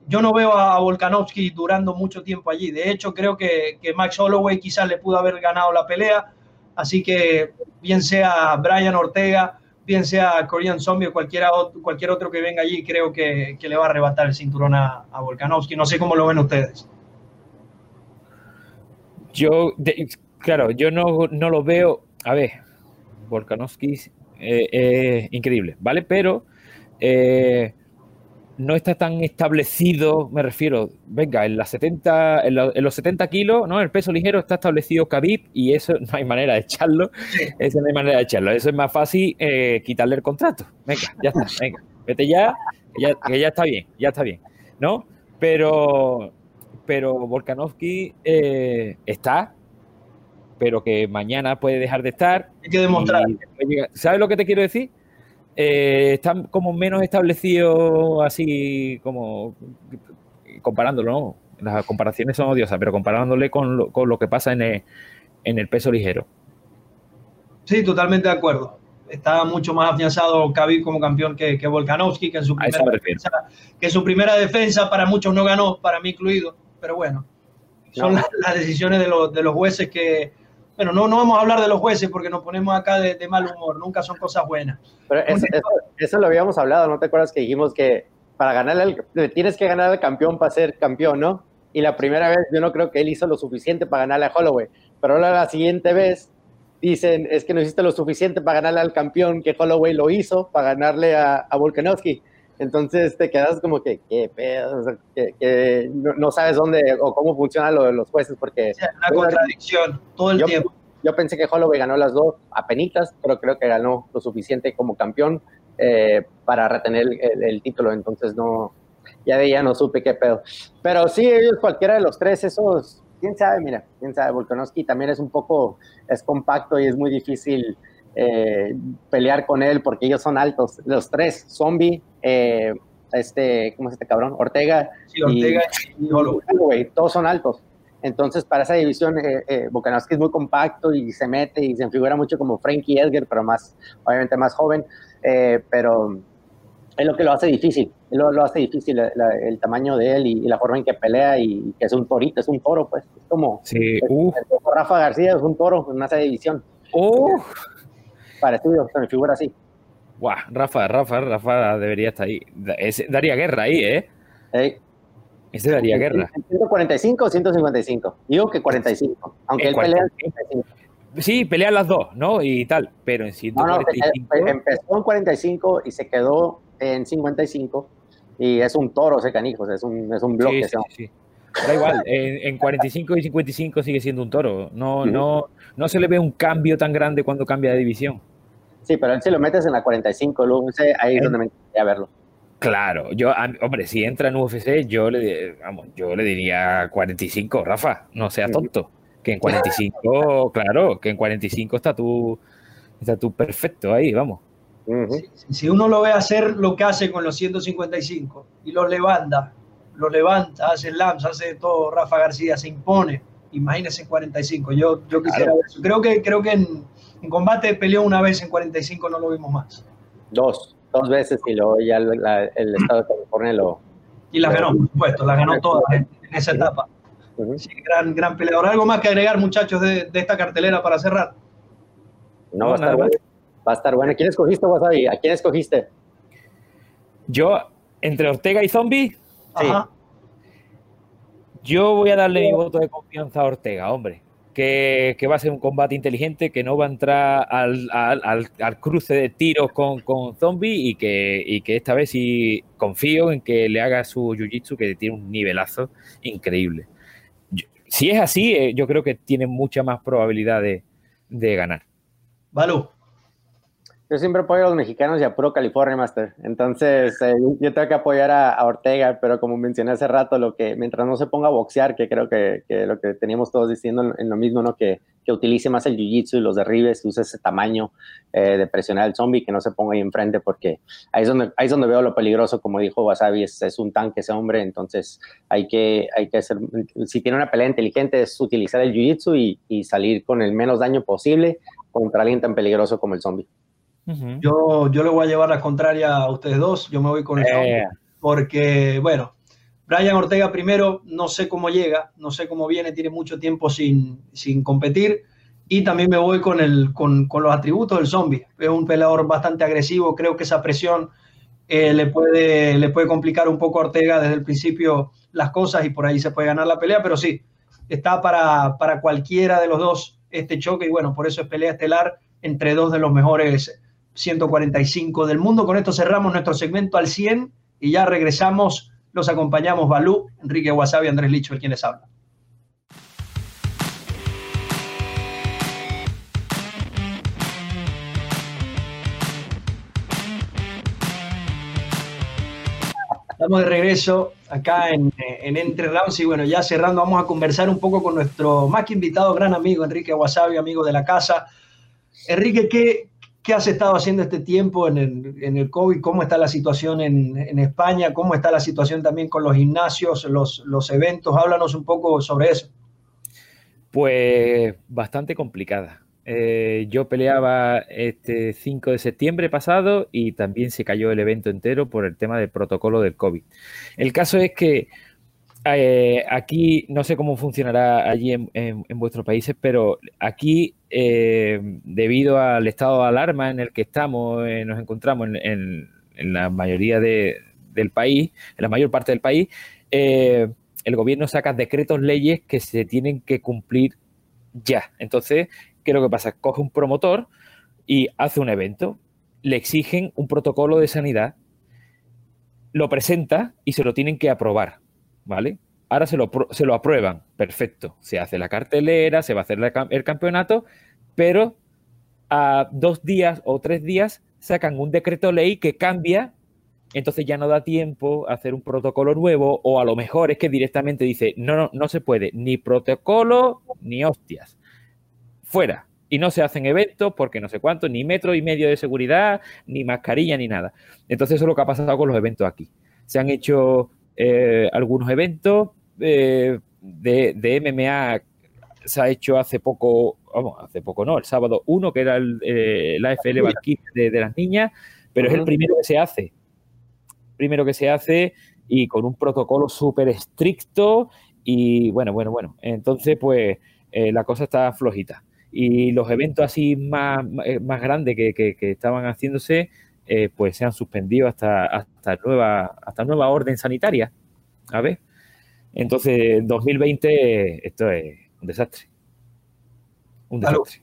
Yo no veo a Volkanovski durando mucho tiempo allí. De hecho, creo que, que Max Holloway quizás le pudo haber ganado la pelea. Así que bien sea Brian Ortega, bien sea Korean Zombie o cualquiera, cualquier otro que venga allí, creo que, que le va a arrebatar el cinturón a, a Volkanovski. No sé cómo lo ven ustedes. Yo, de, claro, yo no, no, lo veo. A ver, Volkanovski es eh, eh, increíble, ¿vale? Pero eh, no está tan establecido, me refiero, venga, en, las 70, en, la, en, los 70 kilos, ¿no? El peso ligero está establecido Khabib y eso no hay manera de echarlo. Eso no hay manera de echarlo. Eso es más fácil eh, quitarle el contrato. Venga, ya está, venga, vete ya, ya, que ya está bien, ya está bien, ¿no? Pero pero Volkanovski eh, está, pero que mañana puede dejar de estar. Hay que demostrar. ¿Sabes lo que te quiero decir? Eh, están como menos establecidos así como comparándolo, ¿no? Las comparaciones son odiosas, pero comparándole con lo, con lo que pasa en el, en el, peso ligero. Sí, totalmente de acuerdo. Está mucho más afianzado Khabib como campeón que, que Volkanovski, que en, su primera defensa, que en su primera defensa para muchos no ganó, para mí incluido pero bueno, son no. las, las, decisiones de los, de los jueces que, bueno, no, no vamos a hablar de los jueces porque nos ponemos acá de, de mal humor, nunca son cosas buenas. Pero eso, eso, eso, lo habíamos hablado, ¿no te acuerdas que dijimos que para ganar al, tienes que ganar al campeón para ser campeón, ¿no? Y la primera vez yo no creo que él hizo lo suficiente para ganarle a Holloway, pero ahora la siguiente vez dicen es que no hiciste lo suficiente para ganarle al campeón que Holloway lo hizo para ganarle a, a Volkanovski. Entonces te quedas como que, qué pedo, o sea, que, que no, no, sabes dónde o cómo funciona lo de los jueces, porque... Sí, una contradicción todo el yo, tiempo. Yo pensé que Holloway ganó las dos a penitas, pero creo que ganó lo suficiente como campeón eh, para retener el, el, título, entonces no, ya de ella no supe qué pedo. Pero sí, ellos, cualquiera de los tres, esos, quién sabe, mira, quién sabe, Volkanovski también es un poco, es compacto y es muy difícil eh, pelear con él porque ellos son altos, los tres, Zombie, eh, este, ¿cómo es este cabrón? Ortega, sí, Ortega y, y Holloway, todos son altos. Entonces, para esa división, eh, eh, es muy compacto y se mete y se figura mucho como Frankie Edgar, pero más, obviamente más joven, eh, pero es lo que lo hace difícil, lo, lo hace difícil la, la, el tamaño de él y, y, la forma en que pelea y que es un torito, es un toro, pues, es como sí, uh. Rafa García es un toro en esa división. Uh parecido, se me figura así. Guau, Rafa, Rafa, Rafa debería estar ahí. Ese daría guerra ahí, ¿eh? Ese daría guerra. ¿145 o 155? Digo que 45, aunque él 40. pelea en 55. Sí, pelean las dos, ¿no? Y tal, pero en 145... No, no, empezó en 45 y se quedó en 55 y es un toro ese canijo, es un, es un bloque. Sí, sí, sí. Da igual, en, en, 45 y 55 sigue siendo un toro. No, uh -huh. no, no se le ve un cambio tan grande cuando cambia de división. Sí, pero él si lo metes en la 45, luego ahí es donde me gustaría verlo. Claro, yo, hombre, si entra en UFC, yo le, vamos, yo le diría 45, Rafa, no sea tonto. Que en 45, claro, que en 45 está tú, está tú perfecto ahí, vamos. si, uno lo ve hacer lo que hace con los 155 y los levanta, los levanta, hace lams, hace todo, Rafa García se impone, imagínese en 45. Yo, yo quisiera ver eso. Creo que, creo que en, combate peleó una vez en 45, no lo vimos más. Dos, dos veces y luego ya el, estado de California lo... Y las ganó, por supuesto, las ganó todas en, esa etapa. gran, gran peleador. ¿Algo más que agregar, muchachos, de, de esta cartelera para cerrar? No, va a estar bueno. Va a estar bueno. ¿Quién escogiste, Wasabi? ¿A quién escogiste? Yo, entre Ortega y Zombie. Ajá. Yo voy a darle mi voto de confianza a Ortega, hombre. Que, va a ser un combate inteligente, que no va a entrar al, cruce de tiros con, con Zombie y que, que esta vez sí confío en que le haga su jiu-jitsu, que tiene un nivelazo increíble. si es así, eh, yo creo que tiene mucha más probabilidad de, de ganar. Valo. Yo siempre apoyo a los mexicanos y a puro California Master. Entonces, eh, yo tengo que apoyar a, Ortega, pero como mencioné hace rato, lo que mientras no se ponga a boxear, que creo que, lo que teníamos todos diciendo en, lo mismo, ¿no? Que, que utilice más el jiu-jitsu y los derribes, use ese tamaño eh, de presionar al zombie, que no se ponga ahí enfrente, porque ahí es donde, ahí es donde veo lo peligroso, como dijo Wasabi, es, es un tanque ese hombre, entonces hay que, hay que hacer, si tiene una pelea inteligente, es utilizar el jiu-jitsu y, y salir con el menos daño posible contra alguien tan peligroso como el zombie. Yo, yo le voy a llevar la contraria a ustedes dos, yo me voy con el zombie, eh. porque, bueno, Brian Ortega primero, no sé cómo llega, no sé cómo viene, tiene mucho tiempo sin, sin competir, y también me voy con, el, con, con, los atributos del zombie. Es un peleador bastante agresivo, creo que esa presión eh, le, puede, le puede complicar un poco a Ortega desde el principio las cosas y por ahí se puede ganar la pelea, pero sí, está para, para cualquiera de los dos este choque y bueno, por eso es pelea estelar entre dos de los mejores 145 del mundo. Con esto cerramos nuestro segmento al 100 y ya regresamos. Los acompañamos Balú, Enrique Wasabi, Andrés Licho, el quien les habla. Estamos de regreso acá en, Entre Rounds y bueno, ya cerrando, vamos a conversar un poco con nuestro más que invitado, gran amigo Enrique Wasabi, amigo de la casa. Enrique, ¿qué, qué has estado haciendo este tiempo en el, COVID? ¿Cómo está la situación en, España? ¿Cómo está la situación también con los gimnasios, los, los eventos? Háblanos un poco sobre eso. Pues bastante complicada. Eh, yo peleaba este 5 de septiembre pasado y también se cayó el evento entero por el tema del protocolo del COVID. El caso es que eh, aquí, no sé cómo funcionará allí en, vuestros países, pero aquí, eh, debido al estado de alarma en el que estamos, nos encontramos en, la mayoría del país, en la mayor parte del país, el gobierno saca decretos, leyes que se tienen que cumplir ya. Entonces, ¿qué es lo que pasa? Coge un promotor y hace un evento, le exigen un protocolo de sanidad, lo presenta y se lo tienen que aprobar, ¿vale? Ahora se lo, se lo aprueban, perfecto. Se hace la cartelera, se va a hacer el campeonato, pero a dos días o tres días sacan un decreto ley que cambia, entonces ya no da tiempo a hacer un protocolo nuevo o a lo mejor es que directamente dice, no, no, no se puede, ni protocolo ni hostias fuera. Y no se hacen eventos porque no sé cuánto, ni metro y medio de seguridad, ni mascarilla, ni nada. Entonces eso es lo que ha pasado con los eventos aquí. Se han hecho eh, algunos eventos eh, de, MMA, se ha hecho hace poco, vamos, hace poco no, el sábado uno, que era el, eh, la AFL de, de, las niñas, pero es el primero que se hace. Primero que se hace y con un protocolo súper estricto y bueno, bueno, bueno. Entonces, pues la cosa está flojita y los eventos así más, más grandes que, estaban haciéndose, eh, pues se han suspendido hasta, hasta, nueva, hasta nueva orden sanitaria. A ver. Entonces, 2020, esto es un desastre. Un desastre.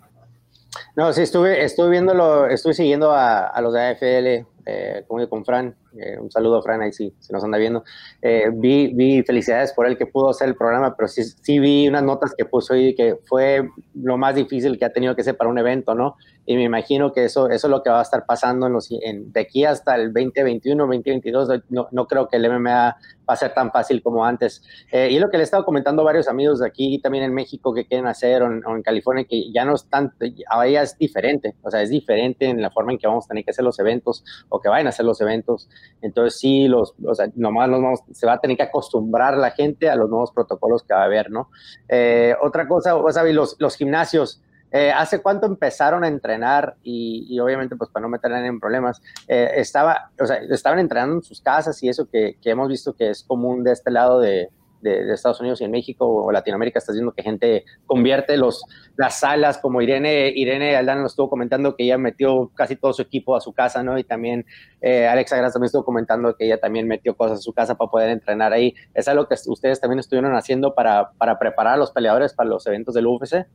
No, sí, estuve, estuve viéndolo, estuve siguiendo a, los de AFL, eh, como con Fran, eh, un saludo Fran ahí sí, si nos anda viendo. Eh, vi, vi, felicidades por él que pudo hacer el programa, pero sí, sí vi unas notas que puso ahí que fue lo más difícil que ha tenido que ser para un evento, ¿no? Y me imagino que eso, eso es lo que va a estar pasando en los, en, de aquí hasta el 2021, 2022. No, no creo que el MMA va a ser tan fácil como antes. Eh, y lo que le he estado comentando a varios amigos de aquí, también en México, que quieren hacer, o en, California, que ya no es tan, ahora ya es diferente, o sea, es diferente en la forma en que vamos a tener que hacer los eventos o que vayan a hacer los eventos. Entonces, sí, los, o sea, nomás nos vamos, se va a tener que acostumbrar la gente a los nuevos protocolos que va a haber, ¿no? Eh, otra cosa, sea, los, los gimnasios. Eh, ¿Hace cuánto empezaron a entrenar? Y, obviamente, pues para no meter en problemas, eh, estaba, o sea, estaban entrenando en sus casas y eso que, que hemos visto que es común de este lado de, de, Estados Unidos y en México o Latinoamérica, estás viendo que gente convierte los, las salas, como Irene, Irene Aldana nos estuvo comentando que ella metió casi todo su equipo a su casa, ¿no? Y también eh, Alexa Gras también estuvo comentando que ella también metió cosas a su casa para poder entrenar ahí. ¿Es algo que ustedes también estuvieron haciendo para, para preparar a los peleadores para los eventos del UFC?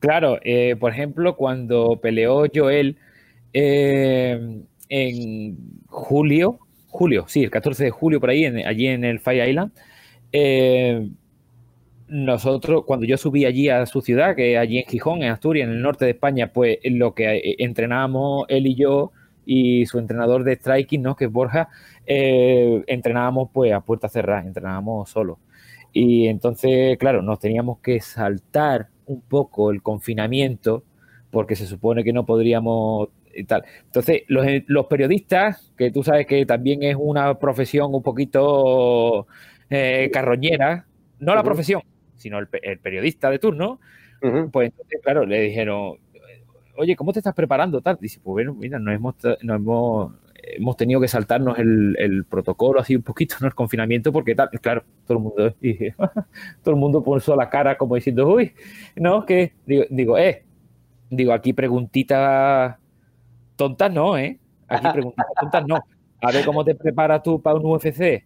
Claro, eh, por ejemplo, cuando peleó Joel eh, en julio, julio, sí, el 14 de julio por ahí, allí en el Fire Island, eh, nosotros, cuando yo subí allí a su ciudad, que allí en Gijón, en Asturias, en el norte de España, pues lo que eh, entrenábamos él y yo y su entrenador de striking, ¿no? Que es Borja, eh, entrenábamos pues a puerta cerrada, entrenábamos solo Y entonces, claro, nos teníamos que saltar un poco el confinamiento porque se supone que no podríamos y tal. Entonces, los, los periodistas, que tú sabes que también es una profesión un poquito eh, carroñera, no la profesión, sino el, periodista de turno, pues entonces, claro, le dijeron, oye, ¿cómo te estás preparando? Tal. Dice, pues bueno, mira, nos hemos, hemos, hemos tenido que saltarnos el, protocolo así un poquito, ¿no? El confinamiento, porque tal, claro, todo el mundo, dije, todo el mundo puso la cara como diciendo, uy, no, que, digo, digo, eh, digo, aquí preguntita tontas no, ¿eh? Aquí preguntitas tontas no. A ver cómo te preparas tú para un UFC.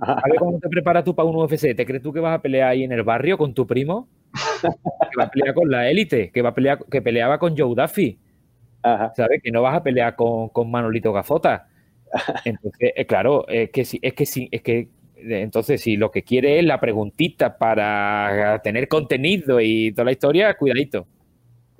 A ver cómo te preparas tú para un UFC. ¿Te crees tú que vas a pelear ahí en el barrio con tu primo? Que va a pelear con la élite, que va a pelear, que peleaba con Joe Duffy. ¿Sabes? Que no vas a pelear con, Manolito Gafota. Entonces, eh, claro, es que sí, es que sí, es que entonces, si lo que quiere es la preguntita para tener contenido y toda la historia, cuidadito.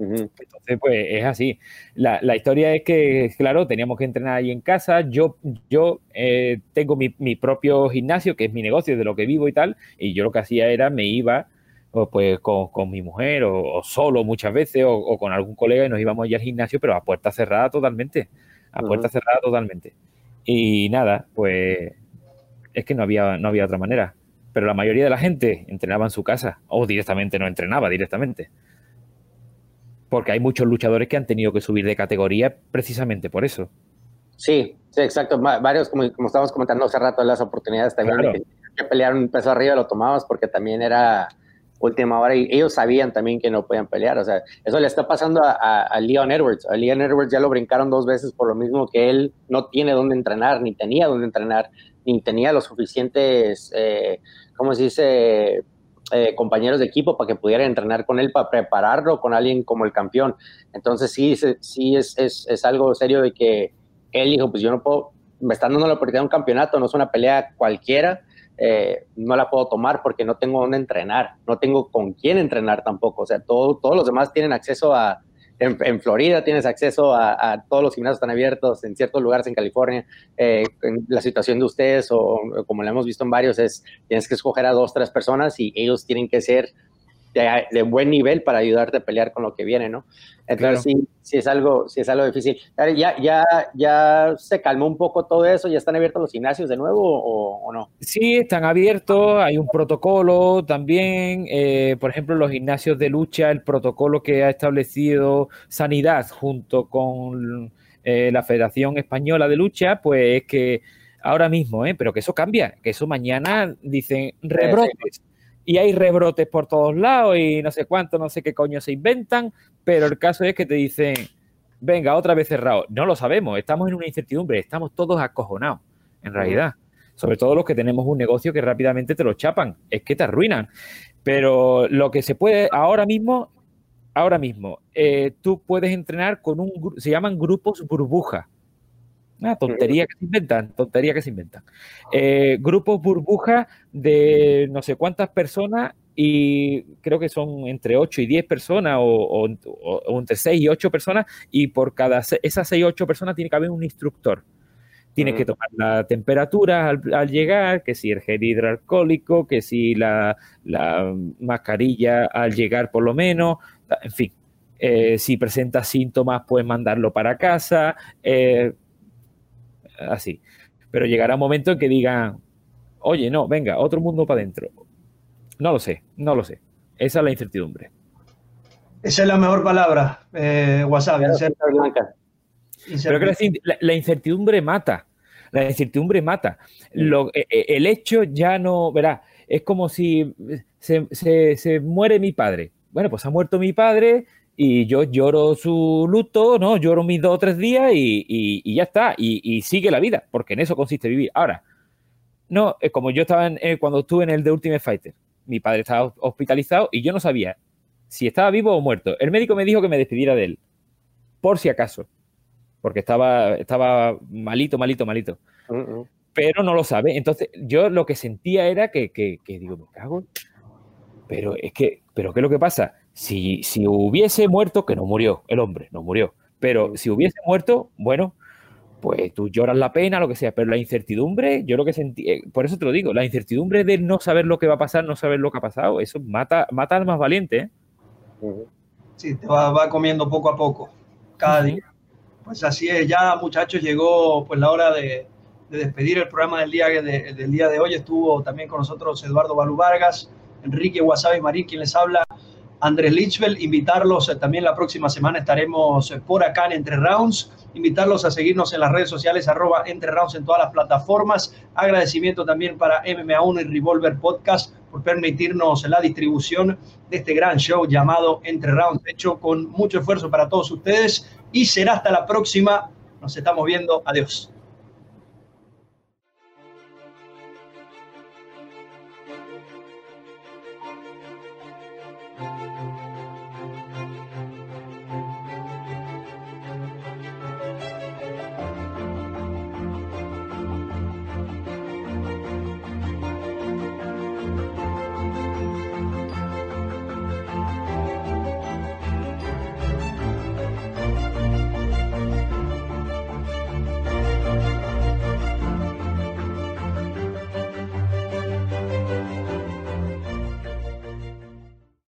Entonces, pues es así. La, historia es que, claro, teníamos que entrenar ahí en casa. Yo, yo eh, tengo mi, propio gimnasio, que es mi negocio, de lo que vivo y tal, y yo lo que hacía era, me iba pues con, mi mujer o, solo muchas veces o, con algún colega y nos íbamos allá al gimnasio, pero a puerta cerrada totalmente, a puerta cerrada totalmente. Y nada, pues es que no había, no había otra manera. Pero la mayoría de la gente entrenaba en su casa o directamente no entrenaba directamente porque hay muchos luchadores que han tenido que subir de categoría precisamente por eso. Sí, sí, exacto. Varios, como, como estábamos comentando hace rato, las oportunidades también de que, pelear un peso arriba lo tomamos porque también era última hora y ellos sabían también que no podían pelear. O sea, eso le está pasando a, Leon Edwards. A Leon Edwards ya lo brincaron dos veces por lo mismo que él no tiene dónde entrenar, ni tenía dónde entrenar, ni tenía los suficientes, eh, ¿cómo se dice? Eh, compañeros de equipo para que pudieran entrenar con él, para prepararlo con alguien como el campeón. Entonces sí, sí es, es, es algo serio de que él dijo, pues yo no puedo, me están dando la oportunidad de un campeonato, no es una pelea cualquiera, eh, no la puedo tomar porque no tengo dónde entrenar, no tengo con quién entrenar tampoco. O sea, todo, todos los demás tienen acceso a, en, Florida tienes acceso a, todos los gimnasios están abiertos, en ciertos lugares en California, eh, en la situación de ustedes, o, como lo hemos visto en varios, es tienes que escoger a dos, tres personas y ellos tienen que ser de, buen nivel para ayudarte a pelear con lo que viene, ¿no? Entonces sí, sí es algo, sí es algo difícil. ¿Ya, ya, ya se calmó un poco todo eso? ¿Ya están abiertos los gimnasios de nuevo o, no? Sí, están abiertos, hay un protocolo también, eh, por ejemplo, los gimnasios de lucha, el protocolo que ha establecido Sanidad junto con eh, la Federación Española de Lucha, pues es que ahora mismo, ¿eh? pero que eso cambia, que eso mañana dicen rebrotes y hay rebrotes por todos lados y no sé cuánto, no sé qué coño se inventan, pero el caso es que te dicen, venga, otra vez cerrado. No lo sabemos, estamos en una incertidumbre, estamos todos acojonados, en realidad. Sobre todo los que tenemos un negocio que rápidamente te lo chapan, es que te arruinan. Pero lo que se puede ahora mismo, ahora mismo, eh, tú puedes entrenar con un, se llaman grupos burbuja. Una tontería que se inventan, tontería que se inventan. Eh, grupos burbuja de no sé cuántas personas y creo que son entre 8 y 10 personas o, entre 6 y 8 personas y por cada esas 6 y 8 personas tiene que haber un instructor. Tienes que tomar la temperatura al, llegar, que si el gel hidroalcohólico, que si la, mascarilla al llegar por lo menos, en fin. Eh, si presenta síntomas, puedes mandarlo para casa, eh, así. Pero llegará un momento en que digan, oye, no, venga, otro mundo para adentro. No lo sé, no lo sé. Esa es la incertidumbre. Esa es la mejor palabra, eh, WhatsApp. Pero que la, incertidumbre mata. La incertidumbre mata. Lo, eh, eh, el hecho ya no, verá, es como si se, muere mi padre. Bueno, pues ha muerto mi padre y yo lloro su luto, ¿no? Lloro mis dos o tres días y, ya está. Y, sigue la vida, porque en eso consiste vivir. Ahora, no, es como yo estaba cuando estuve en el The Ultimate Fighter. Mi padre estaba hospitalizado y yo no sabía si estaba vivo o muerto. El médico me dijo que me despidiera de él, por si acaso porque estaba, estaba malito, malito, malito. Pero no lo sabe. Entonces, yo lo que sentía era que, que, digo, me cago. Pero es que, pero ¿qué es lo que pasa? Si, si hubiese muerto, que no murió, el hombre, no murió. Pero si hubiese muerto, bueno, pues tú lloras la pena, lo que sea, pero la incertidumbre, yo lo que sentí, eh, por eso te lo digo, la incertidumbre de no saber lo que va a pasar, no saber lo que ha pasado, eso mata, mata al más valiente. ¿eh? Sí, te va, va, comiendo poco a poco, cada día. Pues así es, ya muchachos, llegó pues la hora de, despedir el programa del día de, del día de hoy. Estuvo también con nosotros Eduardo Balú Vargas, Enrique Wasabi Marín, quien les habla, Andrés Lichfeld. Invitarlos eh, también la próxima semana estaremos eh, por acá en Entre Rounds. Invitarlos a seguirnos en las redes sociales, arroba Entre Rounds en todas las plataformas. Agradecimiento también para MMA1 y Revolver Podcast por permitirnos la distribución de este gran show llamado Entre Rounds, hecho con mucho esfuerzo para todos ustedes y será hasta la próxima. Nos estamos viendo. Adiós.